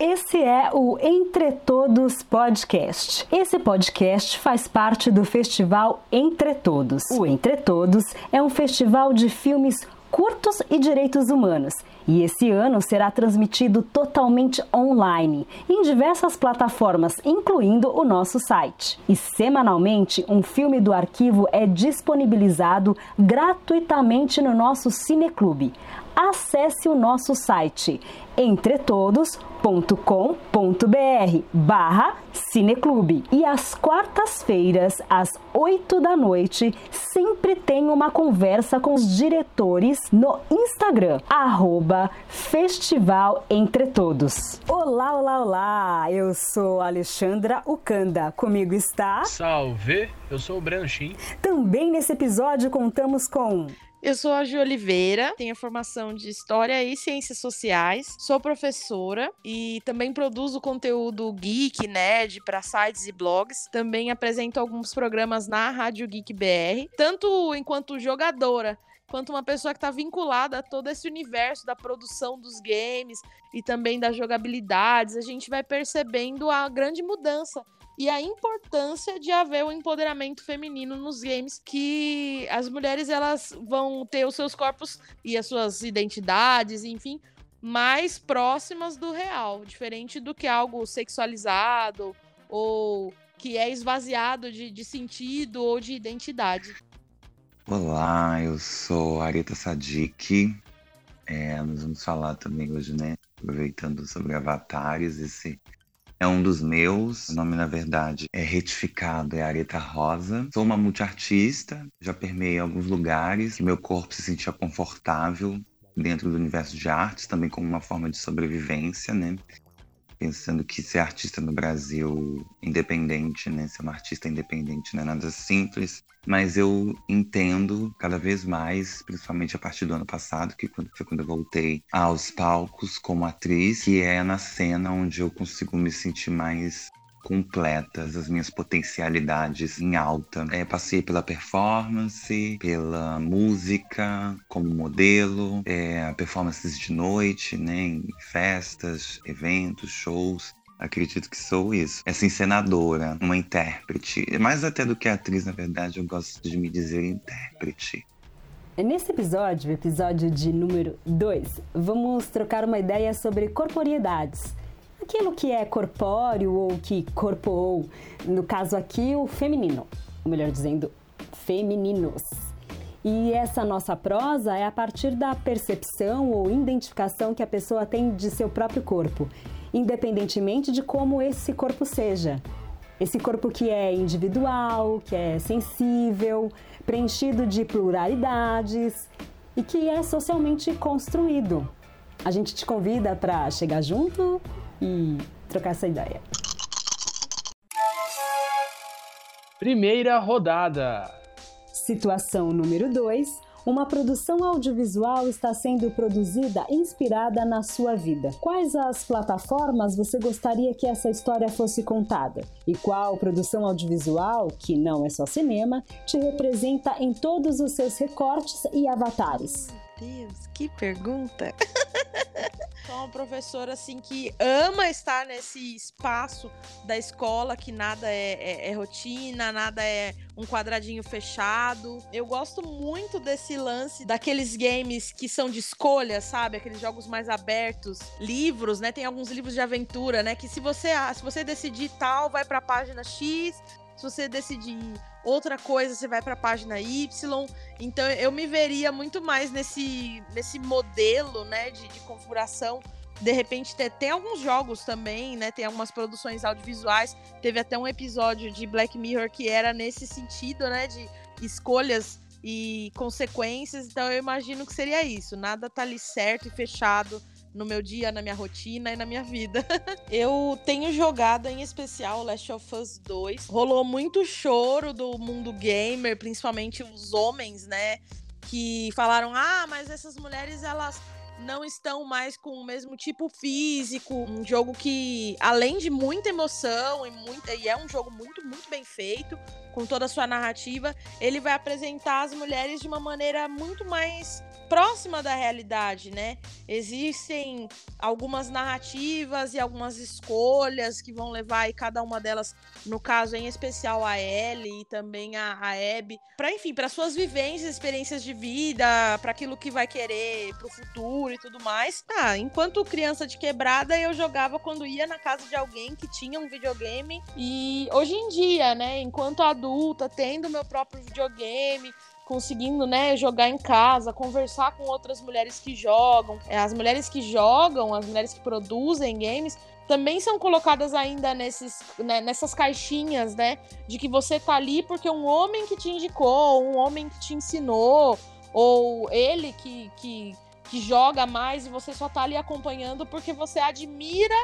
Esse é o Entre Todos Podcast. Esse podcast faz parte do festival Entre Todos. O Entre Todos é um festival de filmes curtos e direitos humanos. E esse ano será transmitido totalmente online, em diversas plataformas, incluindo o nosso site. E semanalmente, um filme do arquivo é disponibilizado gratuitamente no nosso Cineclube. Acesse o nosso site entretodos.com.br barra Cineclube. E às quartas-feiras, às 8 da noite, sempre tem uma conversa com os diretores no Instagram, arroba Festival Entre Todos. Olá, olá, olá! Eu sou Alexandra Ucanda. Comigo está... Salve! Eu sou o Branchin. Também nesse episódio contamos com... Eu sou a Ju Oliveira, tenho formação de História e Ciências Sociais, sou professora e também produzo conteúdo geek, nerd para sites e blogs. Também apresento alguns programas na Rádio Geek BR, tanto enquanto jogadora quanto uma pessoa que está vinculada a todo esse universo da produção dos games e também das jogabilidades. A gente vai percebendo a grande mudança e a importância de haver o um empoderamento feminino nos games que as mulheres elas vão ter os seus corpos e as suas identidades, enfim, mais próximas do real, diferente do que algo sexualizado ou que é esvaziado de, de sentido ou de identidade. Olá, eu sou Arita Sadik. É, nós vamos falar também hoje, né? Aproveitando sobre avatares, esse é um dos meus. O nome, na verdade, é retificado, é Areta Rosa. Sou uma multiartista, já permeei alguns lugares que meu corpo se sentia confortável dentro do universo de artes, também como uma forma de sobrevivência, né? Pensando que ser artista no Brasil independente, né, ser uma artista independente não é nada simples, mas eu entendo cada vez mais, principalmente a partir do ano passado, que foi quando eu voltei aos palcos como atriz, que é na cena onde eu consigo me sentir mais completas, as minhas potencialidades em alta. É, passei pela performance, pela música como modelo, é, performances de noite, né, em festas, eventos, shows. Acredito que sou isso. Essa encenadora, uma intérprete. Mais até do que atriz, na verdade, eu gosto de me dizer intérprete. Nesse episódio, episódio de número 2, vamos trocar uma ideia sobre corporeidades aquilo que é corpóreo ou que corpoou, no caso aqui o feminino, ou melhor dizendo, femininos. E essa nossa prosa é a partir da percepção ou identificação que a pessoa tem de seu próprio corpo, independentemente de como esse corpo seja. Esse corpo que é individual, que é sensível, preenchido de pluralidades e que é socialmente construído. A gente te convida para chegar junto e trocar essa ideia. Primeira rodada. Situação número 2. Uma produção audiovisual está sendo produzida inspirada na sua vida. Quais as plataformas você gostaria que essa história fosse contada? E qual produção audiovisual, que não é só cinema, te representa em todos os seus recortes e avatares? Deus, que pergunta! Sou uma professora assim que ama estar nesse espaço da escola, que nada é, é, é, rotina, nada é um quadradinho fechado. Eu gosto muito desse lance daqueles games que são de escolha, sabe? Aqueles jogos mais abertos, livros, né? Tem alguns livros de aventura, né? Que se você, se você decidir tal, vai para a página X. Se você decidir outra coisa, você vai para a página Y. Então eu me veria muito mais nesse, nesse modelo, né, de, de configuração. De repente tem, tem alguns jogos também, né? Tem algumas produções audiovisuais. Teve até um episódio de Black Mirror que era nesse sentido, né? De escolhas e consequências. Então eu imagino que seria isso. Nada tá ali certo e fechado no meu dia, na minha rotina e na minha vida. eu tenho jogado em especial Last of Us 2. Rolou muito choro do mundo gamer, principalmente os homens, né? Que falaram: ah, mas essas mulheres elas não estão mais com o mesmo tipo físico. Um jogo que, além de muita emoção e, muita, e é um jogo muito, muito bem feito, com toda a sua narrativa, ele vai apresentar as mulheres de uma maneira muito mais próxima da realidade, né? Existem algumas narrativas e algumas escolhas que vão levar e cada uma delas, no caso em especial a Ellie e também a, a Abby, para enfim, para suas vivências, experiências de vida, para aquilo que vai querer pro futuro e tudo mais. Ah, enquanto criança de quebrada, eu jogava quando ia na casa de alguém que tinha um videogame e hoje em dia, né, enquanto adulta, tendo meu próprio videogame, conseguindo, né, jogar em casa, conversar com outras mulheres que jogam. É, as mulheres que jogam, as mulheres que produzem games, também são colocadas ainda nesses, né, nessas caixinhas, né, de que você tá ali porque um homem que te indicou, um homem que te ensinou, ou ele que, que, que joga mais e você só tá ali acompanhando porque você admira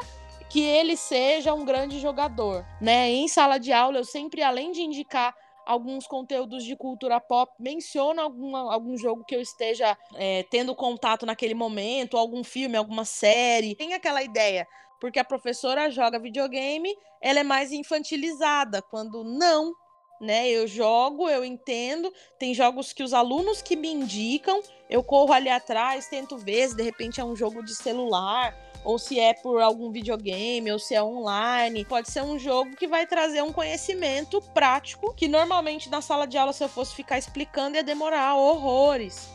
que ele seja um grande jogador, né? Em sala de aula, eu sempre, além de indicar alguns conteúdos de cultura pop, menciono alguma, algum jogo que eu esteja é, tendo contato naquele momento, algum filme, alguma série. Tem aquela ideia, porque a professora joga videogame, ela é mais infantilizada, quando não, né? Eu jogo, eu entendo. Tem jogos que os alunos que me indicam, eu corro ali atrás, tento ver se de repente é um jogo de celular ou se é por algum videogame, ou se é online. Pode ser um jogo que vai trazer um conhecimento prático que normalmente na sala de aula, se eu fosse ficar explicando, ia demorar horrores.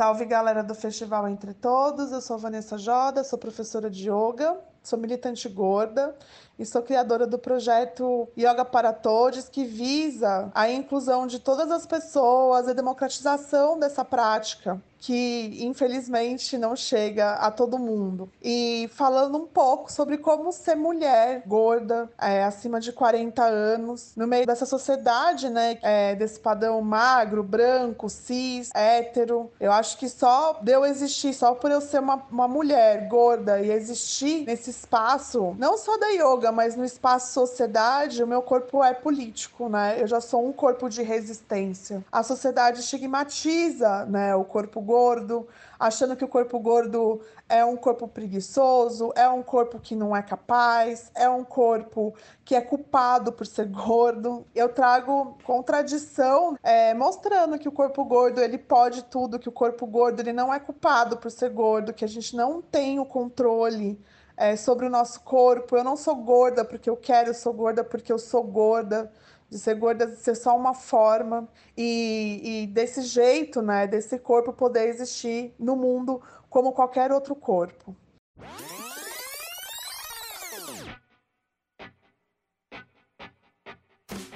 Salve galera do Festival Entre Todos, eu sou Vanessa Joda, sou professora de yoga, sou militante gorda e sou criadora do projeto Yoga para Todos, que visa a inclusão de todas as pessoas, a democratização dessa prática que infelizmente não chega a todo mundo. E falando um pouco sobre como ser mulher gorda, é, acima de 40 anos, no meio dessa sociedade, né, é, desse padrão magro, branco, cis, hétero. Eu acho que só de eu existir, só por eu ser uma, uma mulher gorda e existir nesse espaço, não só da yoga, mas no espaço sociedade, o meu corpo é político, né? Eu já sou um corpo de resistência. A sociedade estigmatiza, né, o corpo gordo, achando que o corpo gordo é um corpo preguiçoso, é um corpo que não é capaz, é um corpo que é culpado por ser gordo. Eu trago contradição, é, mostrando que o corpo gordo ele pode tudo, que o corpo gordo ele não é culpado por ser gordo, que a gente não tem o controle é, sobre o nosso corpo. Eu não sou gorda porque eu quero, eu sou gorda porque eu sou gorda. De ser gorda, de ser só uma forma. E, e desse jeito, né, desse corpo poder existir no mundo como qualquer outro corpo.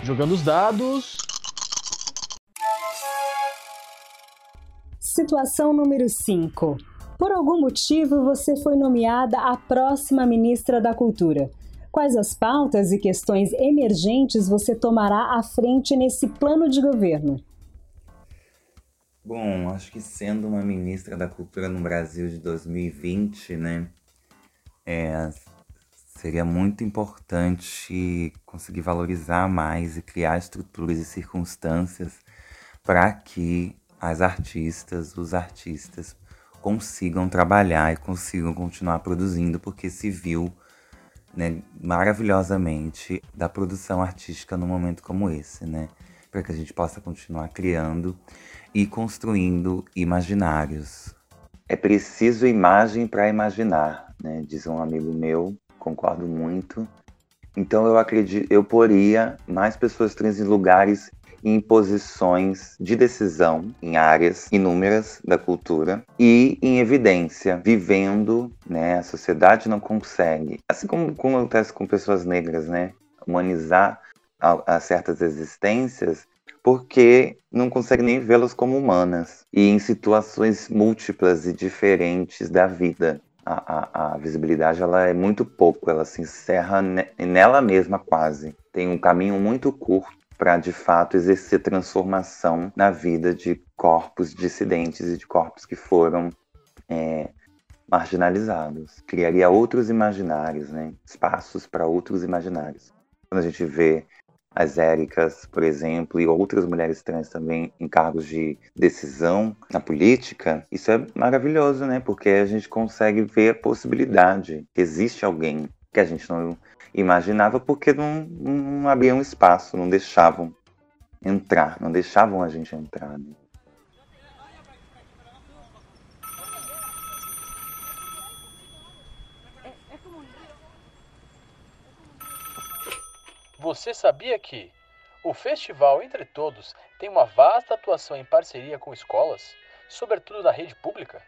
Jogando os dados. Situação número 5. Por algum motivo, você foi nomeada a próxima ministra da Cultura. Quais as pautas e questões emergentes você tomará à frente nesse plano de governo? Bom, acho que sendo uma ministra da Cultura no Brasil de 2020, né, é, seria muito importante conseguir valorizar mais e criar estruturas e circunstâncias para que as artistas, os artistas consigam trabalhar e consigam continuar produzindo, porque se viu né, maravilhosamente da produção artística num momento como esse, né? Para que a gente possa continuar criando e construindo imaginários. É preciso imagem para imaginar, né? Diz um amigo meu, concordo muito. Então eu acredito, eu poria mais pessoas trans em lugares em posições de decisão em áreas inúmeras da cultura e em evidência, vivendo, né? A sociedade não consegue, assim como, como acontece com pessoas negras, né? Humanizar a, a certas existências porque não consegue nem vê-las como humanas e em situações múltiplas e diferentes da vida. A, a, a, visibilidade ela é muito pouco, ela se encerra nela mesma quase. Tem um caminho muito curto para de fato exercer transformação na vida de corpos dissidentes e de corpos que foram é, marginalizados. Criaria outros imaginários, né? espaços para outros imaginários. Quando a gente vê as Éricas, por exemplo, e outras mulheres trans também em cargos de decisão na política, isso é maravilhoso, né? Porque a gente consegue ver a possibilidade que existe alguém que a gente não imaginava porque não, não abriam espaço, não deixavam entrar, não deixavam a gente entrar. Né? Você sabia que o Festival Entre Todos tem uma vasta atuação em parceria com escolas, sobretudo na rede pública?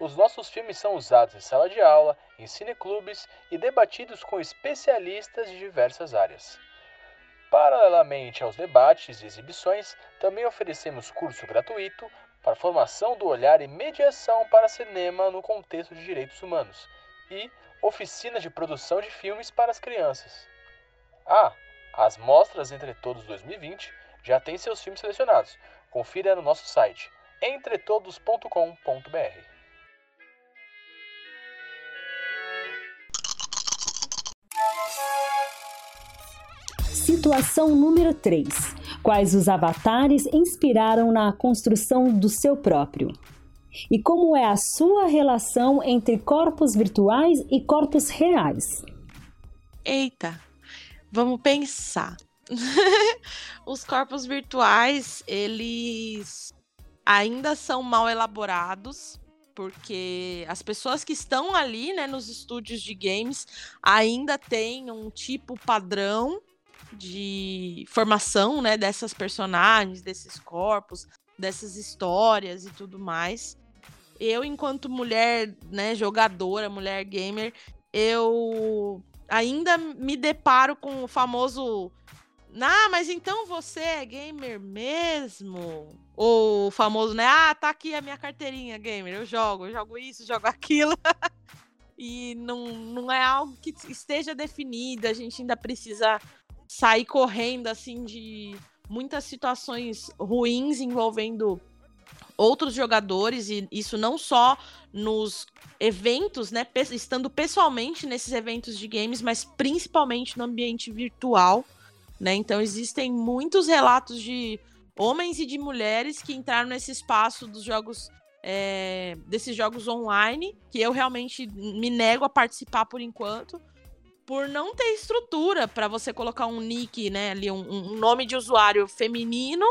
Os nossos filmes são usados em sala de aula, em cineclubes e debatidos com especialistas de diversas áreas. Paralelamente aos debates e exibições, também oferecemos curso gratuito para formação do olhar e mediação para cinema no contexto de direitos humanos e oficina de produção de filmes para as crianças. Ah, as Mostras Entre Todos 2020 já têm seus filmes selecionados. Confira no nosso site entretodos.com.br. Situação número 3. Quais os avatares inspiraram na construção do seu próprio? E como é a sua relação entre corpos virtuais e corpos reais? Eita, Vamos pensar. Os corpos virtuais, eles ainda são mal elaborados, porque as pessoas que estão ali, né, nos estúdios de games, ainda têm um tipo padrão de formação, né, dessas personagens, desses corpos, dessas histórias e tudo mais. Eu, enquanto mulher, né, jogadora, mulher gamer, eu ainda me deparo com o famoso. Ah, mas então você é gamer mesmo? Ou o famoso, né? Ah, tá aqui a minha carteirinha gamer, eu jogo, eu jogo isso, jogo aquilo. e não, não é algo que esteja definido, a gente ainda precisa sair correndo assim de muitas situações ruins envolvendo outros jogadores, e isso não só nos eventos, né? Estando pessoalmente nesses eventos de games, mas principalmente no ambiente virtual, né? Então existem muitos relatos de homens e de mulheres que entraram nesse espaço dos jogos. É, desses jogos online, que eu realmente me nego a participar por enquanto, por não ter estrutura para você colocar um nick, né, ali um, um nome de usuário feminino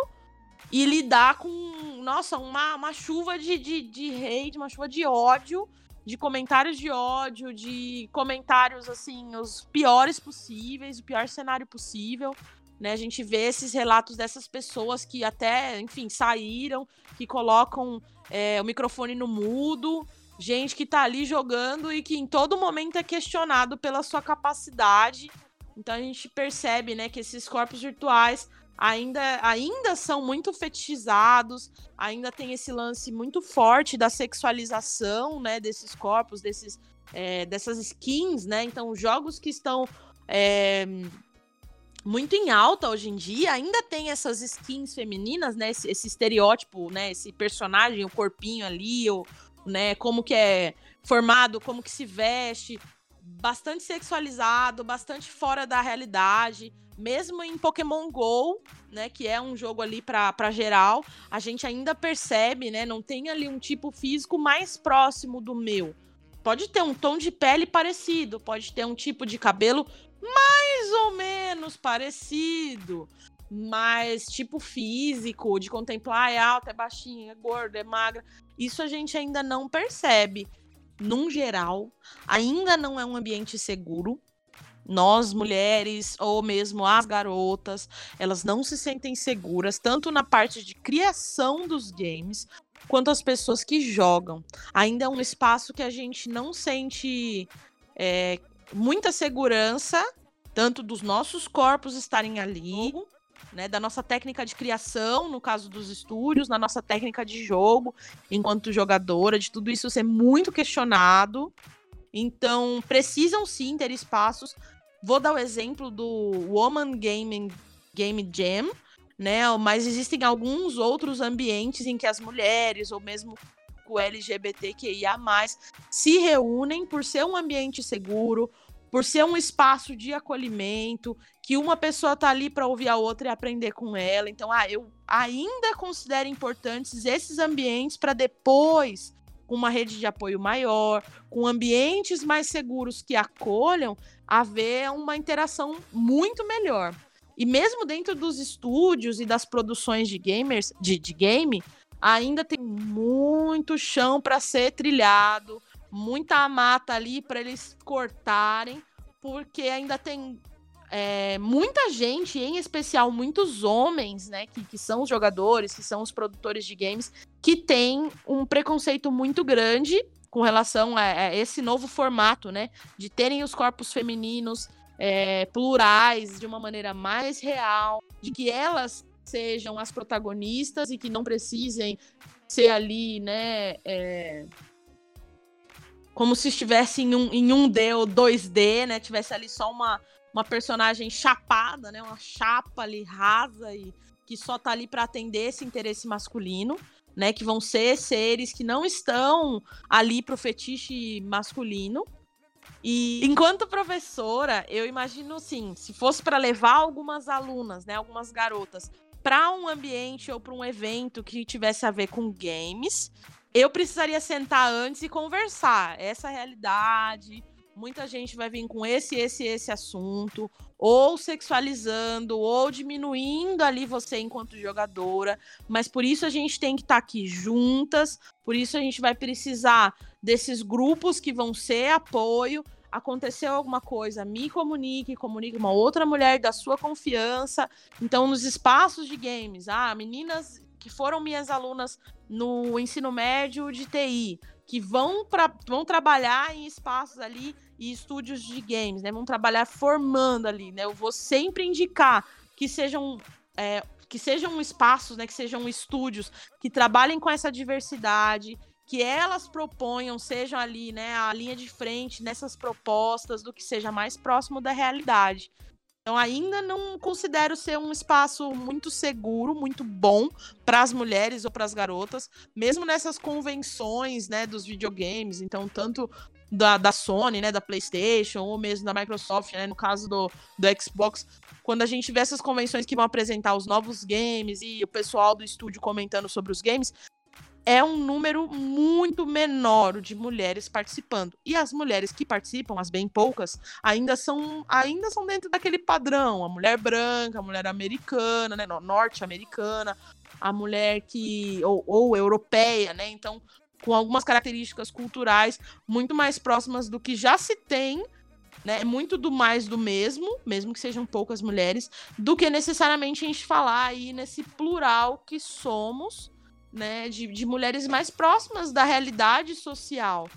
e lidar com, nossa, uma, uma chuva de, de, de hate, uma chuva de ódio, de comentários de ódio, de comentários, assim, os piores possíveis, o pior cenário possível. Né, a gente vê esses relatos dessas pessoas que até, enfim, saíram, que colocam é, o microfone no mudo, gente que tá ali jogando e que em todo momento é questionado pela sua capacidade. Então a gente percebe, né, que esses corpos virtuais ainda, ainda são muito fetichizados, ainda tem esse lance muito forte da sexualização, né, desses corpos, desses, é, dessas skins, né, então jogos que estão é, muito em alta hoje em dia, ainda tem essas skins femininas, né, esse, esse estereótipo, né, esse personagem, o corpinho ali, o, né, como que é formado, como que se veste, bastante sexualizado, bastante fora da realidade, mesmo em Pokémon Go, né, que é um jogo ali para geral, a gente ainda percebe, né, não tem ali um tipo físico mais próximo do meu. Pode ter um tom de pele parecido, pode ter um tipo de cabelo mais ou menos parecido, mas tipo físico, de contemplar é alta, é baixinha, é gorda, é magra, isso a gente ainda não percebe. Num geral, ainda não é um ambiente seguro, nós mulheres ou mesmo as garotas, elas não se sentem seguras tanto na parte de criação dos games quanto as pessoas que jogam. Ainda é um espaço que a gente não sente é, muita segurança, tanto dos nossos corpos estarem ali, né, da nossa técnica de criação, no caso dos estúdios, na nossa técnica de jogo, enquanto jogadora, de tudo isso ser muito questionado. Então, precisam sim ter espaços Vou dar o exemplo do Woman Gaming Game Jam, né? Mas existem alguns outros ambientes em que as mulheres, ou mesmo o LGBTQIA, se reúnem por ser um ambiente seguro, por ser um espaço de acolhimento, que uma pessoa tá ali para ouvir a outra e aprender com ela. Então, ah, eu ainda considero importantes esses ambientes para depois, com uma rede de apoio maior, com ambientes mais seguros que acolham, haver uma interação muito melhor. E mesmo dentro dos estúdios e das produções de gamers, de, de game, ainda tem muito chão para ser trilhado, muita mata ali para eles cortarem, porque ainda tem é, muita gente, em especial muitos homens, né, que, que são os jogadores, que são os produtores de games, que tem um preconceito muito grande com relação a, a esse novo formato, né, de terem os corpos femininos é, plurais de uma maneira mais real, de que elas sejam as protagonistas e que não precisem ser ali, né, é, como se estivesse em um, em um D ou 2D, né, tivesse ali só uma uma personagem chapada, né? Uma chapa ali rasa e que só tá ali para atender esse interesse masculino, né? Que vão ser seres que não estão ali pro fetiche masculino. E enquanto professora, eu imagino assim, se fosse para levar algumas alunas, né, algumas garotas para um ambiente ou para um evento que tivesse a ver com games, eu precisaria sentar antes e conversar essa realidade, muita gente vai vir com esse, esse, esse assunto, ou sexualizando, ou diminuindo ali você enquanto jogadora. Mas por isso a gente tem que estar tá aqui juntas, por isso a gente vai precisar desses grupos que vão ser apoio. Aconteceu alguma coisa, me comunique, comunique uma outra mulher da sua confiança. Então, nos espaços de games, ah, meninas que foram minhas alunas no ensino médio de TI, que vão, pra, vão trabalhar em espaços ali e estúdios de games, né? Vão trabalhar formando ali, né? Eu vou sempre indicar que sejam é, que sejam espaços, né? Que sejam estúdios que trabalhem com essa diversidade, que elas proponham, sejam ali, né? A linha de frente nessas propostas do que seja mais próximo da realidade. Então, ainda não considero ser um espaço muito seguro, muito bom para as mulheres ou para as garotas, mesmo nessas convenções, né, dos videogames. Então, tanto da, da Sony, né, da PlayStation, ou mesmo da Microsoft, né, no caso do, do Xbox, quando a gente vê essas convenções que vão apresentar os novos games e o pessoal do estúdio comentando sobre os games, é um número muito menor de mulheres participando. E as mulheres que participam, as bem poucas, ainda são ainda são dentro daquele padrão, a mulher branca, a mulher americana, né, norte-americana, a mulher que ou, ou europeia, né? Então, com algumas características culturais muito mais próximas do que já se tem né, muito do mais do mesmo, mesmo que sejam poucas mulheres, do que necessariamente a gente falar aí nesse plural que somos, né, de, de mulheres mais próximas da realidade social.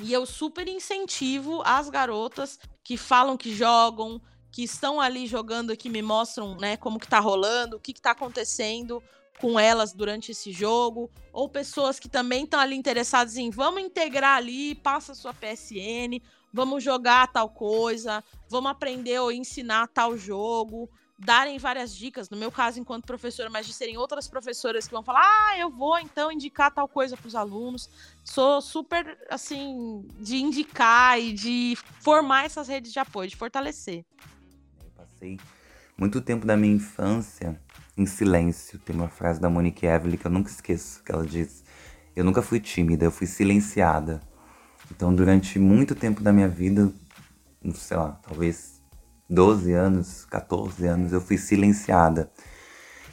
E eu super incentivo as garotas que falam que jogam, que estão ali jogando e que me mostram, né, como que tá rolando, o que que tá acontecendo, com elas durante esse jogo, ou pessoas que também estão ali interessadas em vamos integrar ali, passa sua PSN, vamos jogar tal coisa, vamos aprender ou ensinar tal jogo, darem várias dicas, no meu caso enquanto professora, mas de serem outras professoras que vão falar: "Ah, eu vou então indicar tal coisa para os alunos". Sou super assim de indicar e de formar essas redes de apoio, de fortalecer. Eu passei muito tempo da minha infância em silêncio. Tem uma frase da Monique Evelyn que eu nunca esqueço, que ela diz: "Eu nunca fui tímida, eu fui silenciada". Então, durante muito tempo da minha vida, sei lá, talvez 12 anos, 14 anos, eu fui silenciada.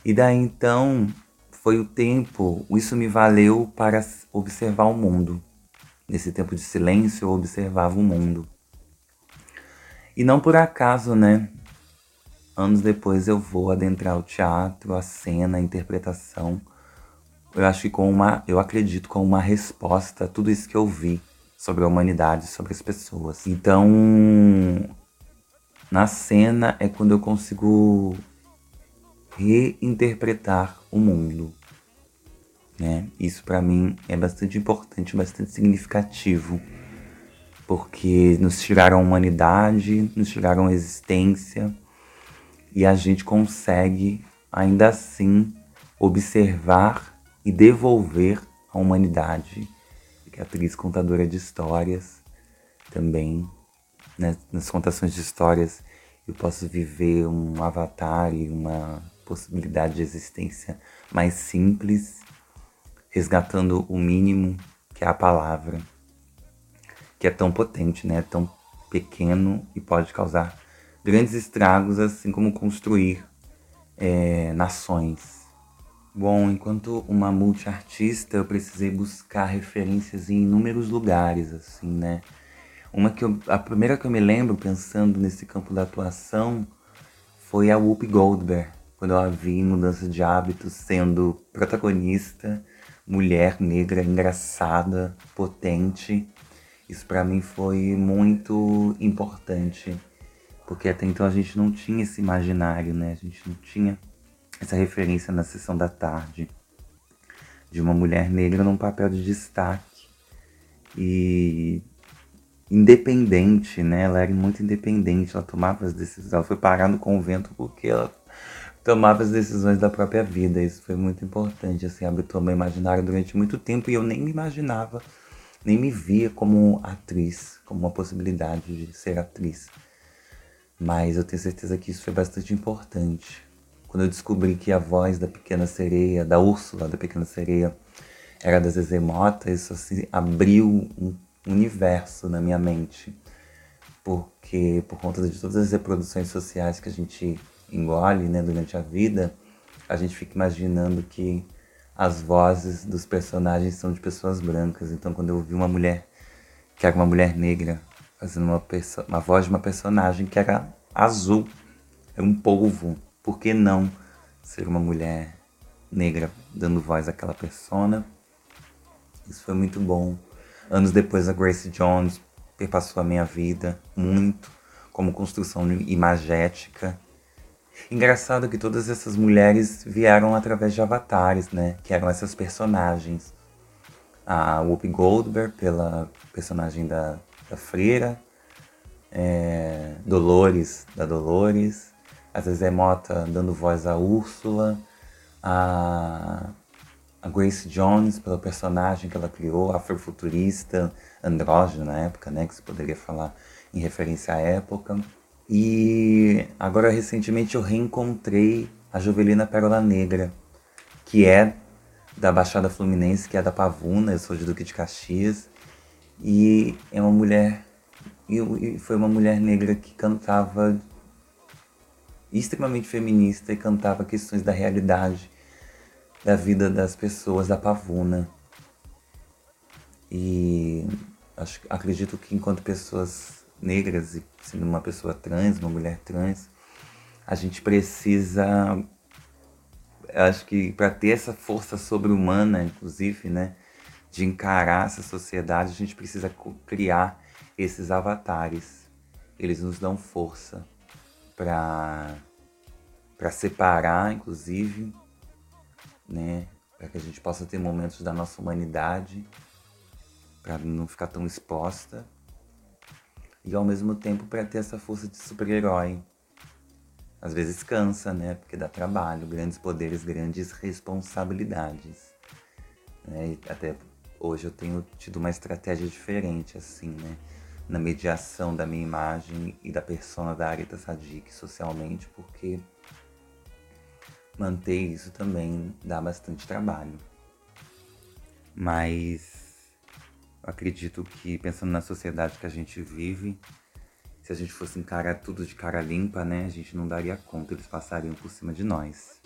E daí então foi o tempo, isso me valeu para observar o mundo. Nesse tempo de silêncio, eu observava o mundo. E não por acaso, né? Anos depois eu vou adentrar o teatro, a cena, a interpretação. Eu acho que com uma, eu acredito com uma resposta a tudo isso que eu vi sobre a humanidade, sobre as pessoas. Então, na cena é quando eu consigo reinterpretar o mundo. Né? Isso para mim é bastante importante, bastante significativo, porque nos tiraram a humanidade, nos tiraram a existência e a gente consegue ainda assim observar e devolver a humanidade, que é atriz contadora de histórias também né, nas contações de histórias, eu posso viver um avatar e uma possibilidade de existência mais simples, resgatando o mínimo que é a palavra, que é tão potente, né? Tão pequeno e pode causar grandes estragos, assim como construir é, nações. Bom, enquanto uma multiartista, eu precisei buscar referências em inúmeros lugares, assim, né? Uma que eu, a primeira que eu me lembro pensando nesse campo da atuação foi a Whoopi Goldberg, quando eu a vi em Mudança de Hábitos sendo protagonista, mulher negra, engraçada, potente. Isso para mim foi muito importante, porque até então a gente não tinha esse imaginário, né? A gente não tinha essa referência na sessão da tarde de uma mulher negra num papel de destaque. E independente, né? Ela era muito independente, ela tomava as decisões. Ela foi parar no convento porque ela tomava as decisões da própria vida. Isso foi muito importante, assim, habitou meu imaginário durante muito tempo e eu nem me imaginava, nem me via como atriz, como uma possibilidade de ser atriz. Mas eu tenho certeza que isso foi bastante importante. Quando eu descobri que a voz da pequena sereia, da Úrsula da pequena sereia, era da Zezé Mota, isso assim, abriu um universo na minha mente. Porque por conta de todas as reproduções sociais que a gente engole né, durante a vida, a gente fica imaginando que as vozes dos personagens são de pessoas brancas. Então quando eu vi uma mulher que era uma mulher negra fazendo uma, uma voz de uma personagem que era azul, era um polvo, por que não ser uma mulher negra dando voz àquela persona? Isso foi muito bom. Anos depois, a Grace Jones perpassou a minha vida muito como construção imagética. Engraçado que todas essas mulheres vieram através de avatares, né? Que eram essas personagens. A Whoopi Goldberg pela personagem da, da Freira, é, Dolores da Dolores, a Zezé Mota dando voz à Úrsula, a a Grace Jones pelo personagem que ela criou, afrofuturista, andrógeno na época, né, que se poderia falar em referência à época. E agora recentemente eu reencontrei a Jovelina Pérola Negra, que é da Baixada Fluminense, que é da Pavuna, eu sou de Duque de Caxias, e é uma mulher e foi uma mulher negra que cantava extremamente feminista e cantava questões da realidade da vida das pessoas da Pavuna. E acho, acredito que enquanto pessoas negras e sendo uma pessoa trans, uma mulher trans, a gente precisa acho que para ter essa força sobre-humana, inclusive, né, de encarar essa sociedade, a gente precisa criar esses avatares. Eles nos dão força para para separar, inclusive, né? Para que a gente possa ter momentos da nossa humanidade, para não ficar tão exposta. E ao mesmo tempo para ter essa força de super-herói. Às vezes cansa, né? Porque dá trabalho, grandes poderes, grandes responsabilidades. Né? Até hoje eu tenho tido uma estratégia diferente, assim, né? Na mediação da minha imagem e da persona da Arita Sadik socialmente, porque manter isso também dá bastante trabalho. Mas acredito que pensando na sociedade que a gente vive, se a gente fosse encarar tudo de cara limpa, né, a gente não daria conta, eles passariam por cima de nós.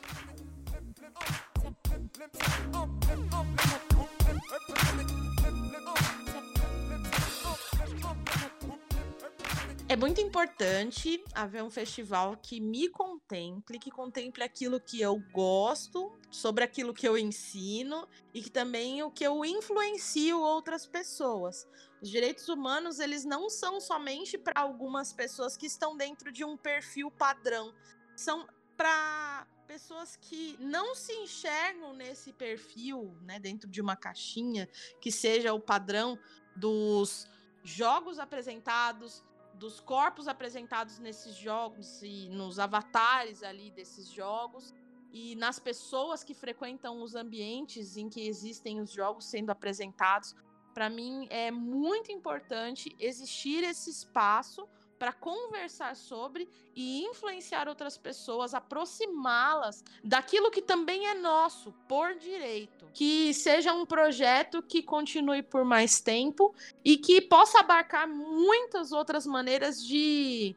Muito importante haver um festival que me contemple, que contemple aquilo que eu gosto, sobre aquilo que eu ensino e que também o que eu influencio outras pessoas. Os direitos humanos, eles não são somente para algumas pessoas que estão dentro de um perfil padrão. São para pessoas que não se enxergam nesse perfil, né, dentro de uma caixinha que seja o padrão dos jogos apresentados, dos corpos apresentados nesses jogos e nos avatares ali desses jogos e nas pessoas que frequentam os ambientes em que existem os jogos sendo apresentados. Para mim é muito importante existir esse espaço para conversar sobre e influenciar outras pessoas, aproximá-las daquilo que também é nosso, por direito. Que seja um projeto que continue por mais tempo e que possa abarcar muitas outras maneiras de,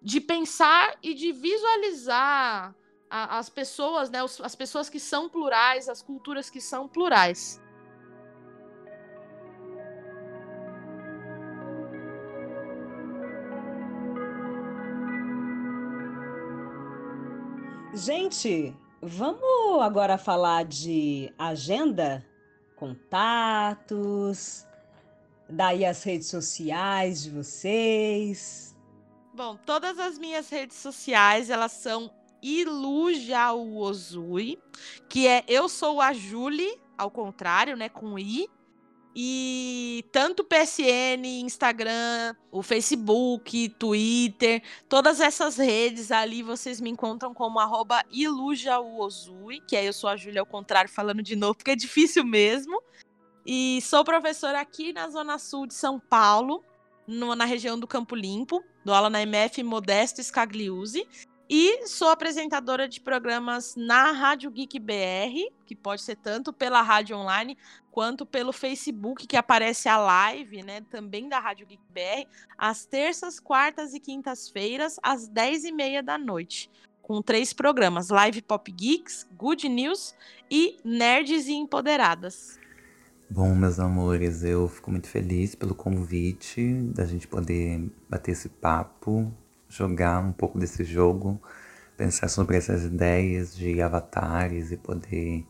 de pensar e de visualizar a, as pessoas, né, as pessoas que são plurais, as culturas que são plurais. Gente, vamos agora falar de agenda, contatos, daí as redes sociais de vocês. Bom, todas as minhas redes sociais, elas são Ilujauozui, que é eu sou a Julie, ao contrário, né, com i. E tanto PSN, Instagram, o Facebook, Twitter, todas essas redes ali vocês me encontram como arroba Ilujauozui, que é eu sou a Júlia ao contrário, falando de novo, porque é difícil mesmo. E sou professora aqui na Zona Sul de São Paulo, no, na região do Campo Limpo, dou aula na MF Modesto Scagliuzzi. E sou apresentadora de programas na Rádio Geek BR, que pode ser tanto pela rádio online quanto pelo Facebook, que aparece a live, né, também da Rádio Geek BR, às terças, quartas e quintas-feiras, às 10h30 da noite. Com três programas: Live Pop Geeks, Good News e Nerds e Empoderadas. Bom, meus amores, eu fico muito feliz pelo convite da gente poder bater esse papo jogar um pouco desse jogo, pensar sobre essas ideias de avatares e poder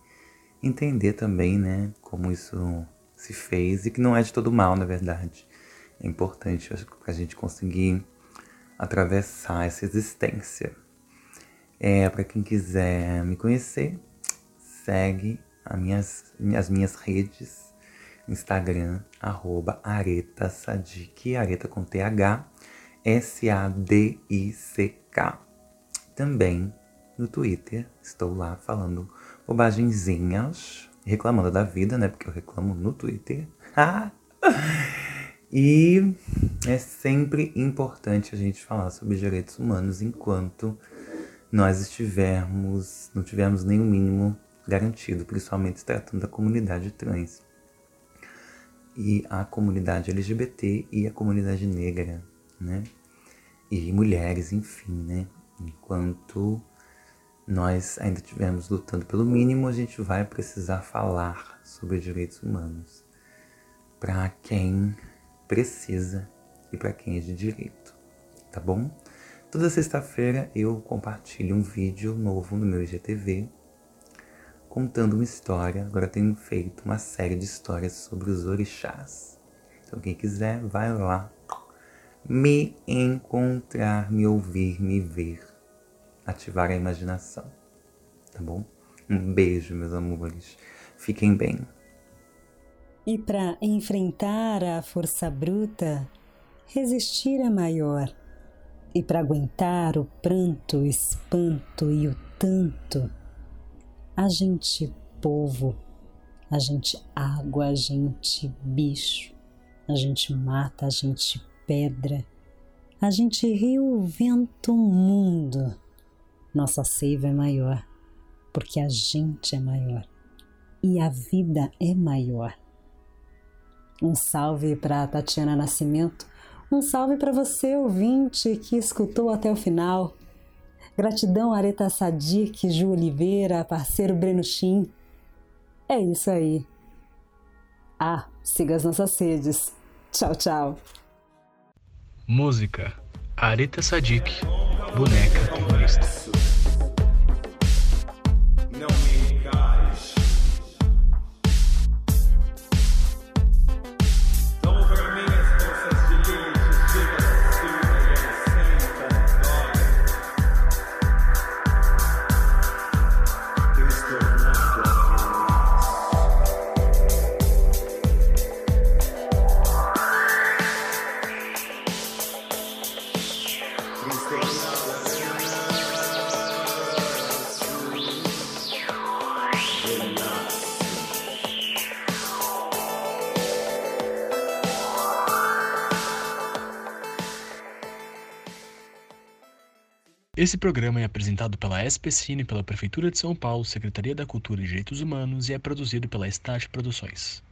entender também, né, como isso se fez e que não é de todo mal, na verdade. É importante para a gente conseguir atravessar essa existência. É, para quem quiser me conhecer, segue as minhas, as minhas redes, Instagram, arroba areta sadik, areta com TH, S-A-D-I-C-K. Também no Twitter estou lá falando bobagenzinhas, reclamando da vida, né? Porque eu reclamo no Twitter. e é sempre importante a gente falar sobre direitos humanos enquanto nós estivermos, não tivermos o mínimo garantido, principalmente tratando da comunidade trans e a comunidade LGBT e a comunidade negra né? E mulheres, enfim, né? Enquanto nós ainda estivermos lutando pelo mínimo, a gente vai precisar falar sobre direitos humanos para quem precisa e para quem é de direito, tá bom? Toda sexta-feira eu compartilho um vídeo novo no meu IGTV contando uma história. Agora tenho feito uma série de histórias sobre os orixás. Então quem quiser, vai lá me encontrar, me ouvir, me ver, ativar a imaginação. Tá bom? Um beijo, meus amores. Fiquem bem. E para enfrentar a força bruta, resistir é maior. E para aguentar o pranto, o espanto e o tanto, a gente povo, a gente água, a gente bicho, a gente mata, a gente pedra. A gente riu o vento mundo. Nossa seiva é maior, porque a gente é maior e a vida é maior. Um salve para Tatiana Nascimento, um salve para você, ouvinte, que escutou até o final. Gratidão, Areta Sadik, Ju Oliveira, parceiro Breno Chim. É isso aí. Ah, siga as nossas redes. Tchau, tchau. Música: Arita Sadik, boneca terrorista. Esse programa é apresentado pela SPCine, pela Prefeitura de São Paulo, Secretaria da Cultura e Direitos Humanos e é produzido pela Estágio Produções.